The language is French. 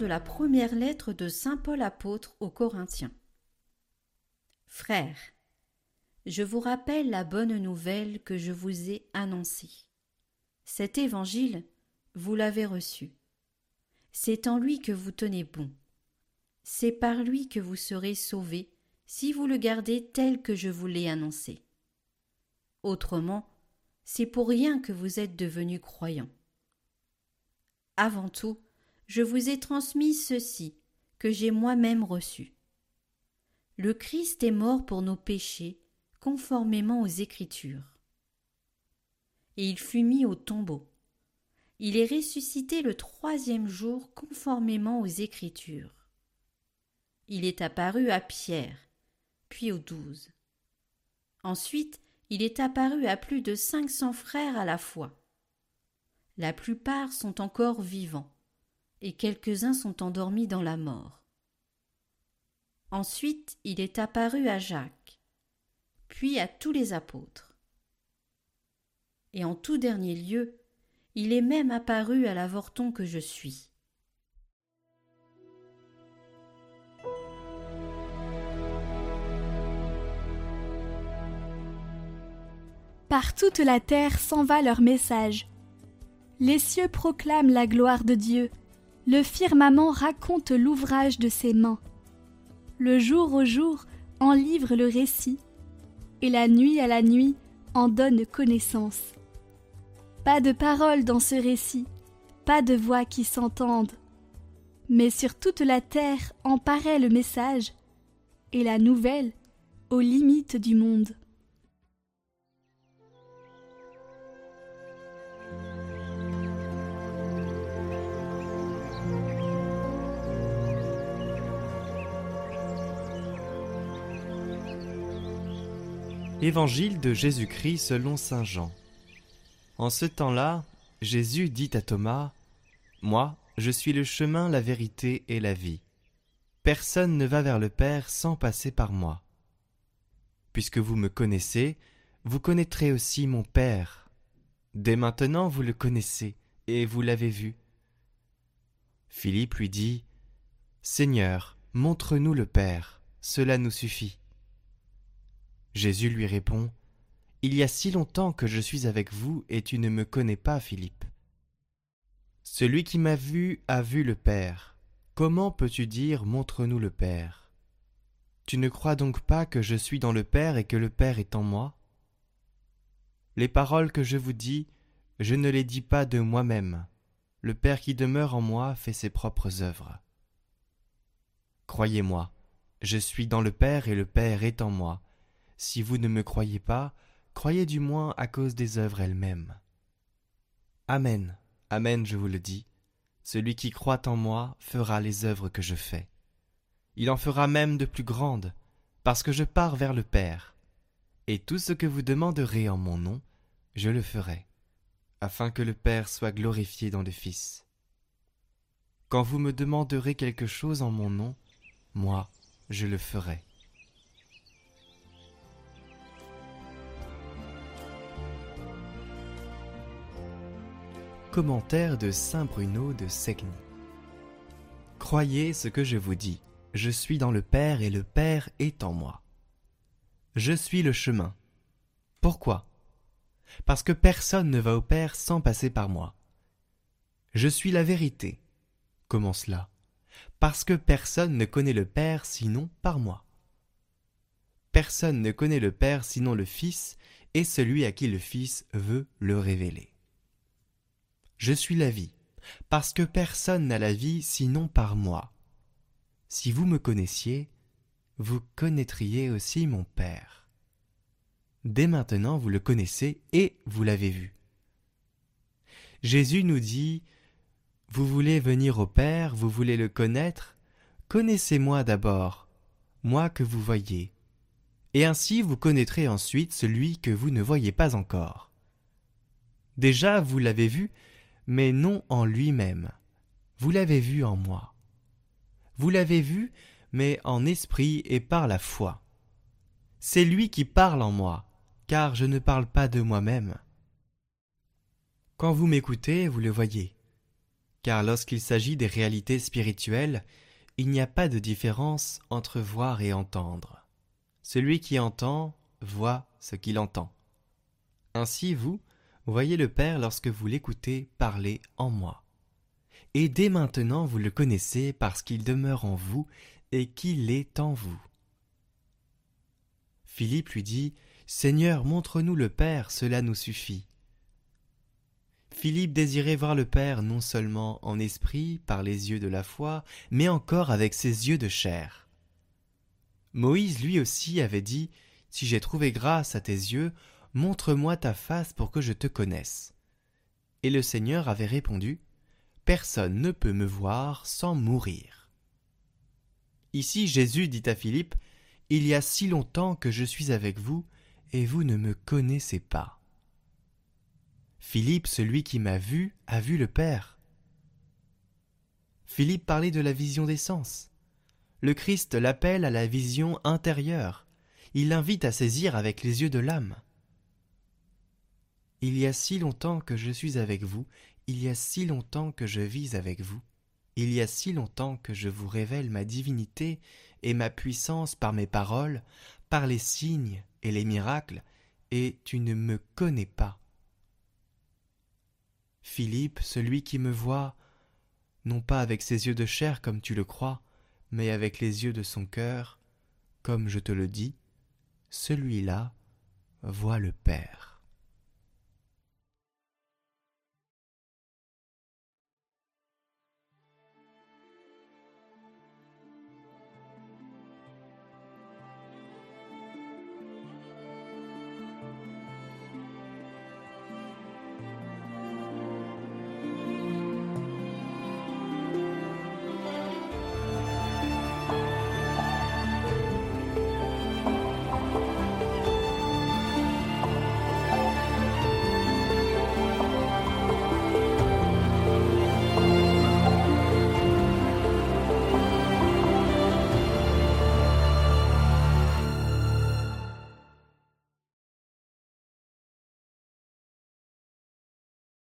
de la première lettre de Saint Paul apôtre aux Corinthiens. Frères, je vous rappelle la bonne nouvelle que je vous ai annoncée. Cet évangile, vous l'avez reçu. C'est en lui que vous tenez bon. C'est par lui que vous serez sauvés si vous le gardez tel que je vous l'ai annoncé. Autrement, c'est pour rien que vous êtes devenus croyants. Avant tout, je vous ai transmis ceci que j'ai moi-même reçu. Le Christ est mort pour nos péchés, conformément aux Écritures. Et il fut mis au tombeau. Il est ressuscité le troisième jour, conformément aux Écritures. Il est apparu à Pierre, puis aux douze. Ensuite, il est apparu à plus de cinq cents frères à la fois. La plupart sont encore vivants, et quelques-uns sont endormis dans la mort. Ensuite il est apparu à Jacques, puis à tous les apôtres. Et en tout dernier lieu, il est même apparu à l'avorton que je suis. Par toute la terre s'en va leur message. Les cieux proclament la gloire de Dieu, le firmament raconte l'ouvrage de ses mains. Le jour au jour en livre le récit, et la nuit à la nuit en donne connaissance. Pas de parole dans ce récit, pas de voix qui s'entendent. Mais sur toute la terre en paraît le message, et la nouvelle aux limites du monde. Évangile de Jésus-Christ selon Saint Jean. En ce temps-là, Jésus dit à Thomas, Moi, je suis le chemin, la vérité et la vie. Personne ne va vers le Père sans passer par moi. Puisque vous me connaissez, vous connaîtrez aussi mon Père. Dès maintenant vous le connaissez, et vous l'avez vu. Philippe lui dit, Seigneur, montre-nous le Père, cela nous suffit. Jésus lui répond Il y a si longtemps que je suis avec vous et tu ne me connais pas, Philippe. Celui qui m'a vu a vu le Père. Comment peux-tu dire Montre-nous le Père? Tu ne crois donc pas que je suis dans le Père et que le Père est en moi? Les paroles que je vous dis, je ne les dis pas de moi-même. Le Père qui demeure en moi fait ses propres œuvres. Croyez-moi, je suis dans le Père et le Père est en moi. Si vous ne me croyez pas, croyez du moins à cause des œuvres elles-mêmes. Amen, Amen, je vous le dis, celui qui croit en moi fera les œuvres que je fais. Il en fera même de plus grandes, parce que je pars vers le Père. Et tout ce que vous demanderez en mon nom, je le ferai, afin que le Père soit glorifié dans le Fils. Quand vous me demanderez quelque chose en mon nom, moi, je le ferai. Commentaire de Saint Bruno de Segni. Croyez ce que je vous dis, je suis dans le Père et le Père est en moi. Je suis le chemin. Pourquoi? Parce que personne ne va au Père sans passer par moi. Je suis la vérité. Comment cela Parce que personne ne connaît le Père sinon par moi. Personne ne connaît le Père sinon le Fils et celui à qui le Fils veut le révéler. Je suis la vie, parce que personne n'a la vie sinon par moi. Si vous me connaissiez, vous connaîtriez aussi mon Père. Dès maintenant vous le connaissez et vous l'avez vu. Jésus nous dit Vous voulez venir au Père, vous voulez le connaître Connaissez-moi d'abord, moi que vous voyez. Et ainsi vous connaîtrez ensuite celui que vous ne voyez pas encore. Déjà vous l'avez vu, mais non en lui-même. Vous l'avez vu en moi. Vous l'avez vu, mais en esprit et par la foi. C'est lui qui parle en moi, car je ne parle pas de moi-même. Quand vous m'écoutez, vous le voyez. car lorsqu'il s'agit des réalités spirituelles, il n'y a pas de différence entre voir et entendre. Celui qui entend voit ce qu'il entend. Ainsi, vous, voyez le Père lorsque vous l'écoutez parler en moi. Et dès maintenant vous le connaissez parce qu'il demeure en vous et qu'il est en vous. Philippe lui dit Seigneur, montre-nous le Père, cela nous suffit. Philippe désirait voir le Père non seulement en esprit, par les yeux de la foi, mais encore avec ses yeux de chair. Moïse lui aussi avait dit Si j'ai trouvé grâce à tes yeux, montre-moi ta face pour que je te connaisse. Et le Seigneur avait répondu Personne ne peut me voir sans mourir. Ici Jésus dit à Philippe Il y a si longtemps que je suis avec vous, et vous ne me connaissez pas. Philippe, celui qui m'a vu, a vu le Père. Philippe parlait de la vision des sens. Le Christ l'appelle à la vision intérieure. Il l'invite à saisir avec les yeux de l'âme. Il y a si longtemps que je suis avec vous, il y a si longtemps que je vis avec vous, il y a si longtemps que je vous révèle ma divinité et ma puissance par mes paroles, par les signes et les miracles, et tu ne me connais pas. Philippe, celui qui me voit, non pas avec ses yeux de chair comme tu le crois, mais avec les yeux de son cœur, comme je te le dis, celui-là voit le Père.